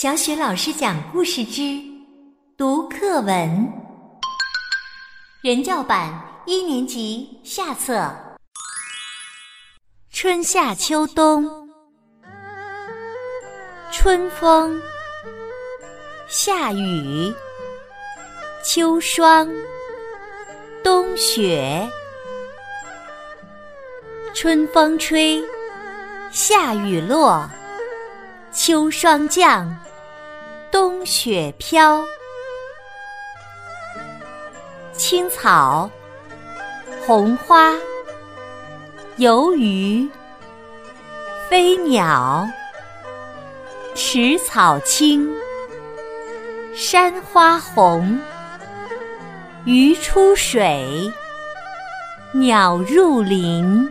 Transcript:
小雪老师讲故事之读课文，人教版一年级下册。春夏秋冬，春风，夏雨，秋霜，冬雪。春风吹，夏雨落，秋霜降，雪飘。青草，红花，游鱼，飞鸟，池草青，山花红，鱼出水，鸟入林。